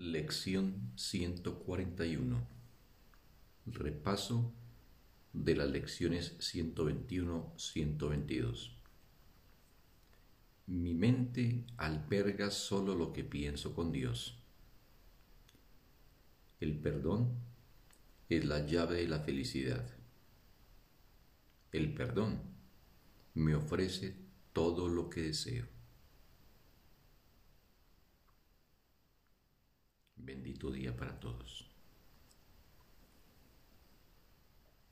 Lección 141 Repaso de las lecciones 121-122 Mi mente alberga solo lo que pienso con Dios. El perdón es la llave de la felicidad. El perdón me ofrece todo lo que deseo. Bendito día para todos.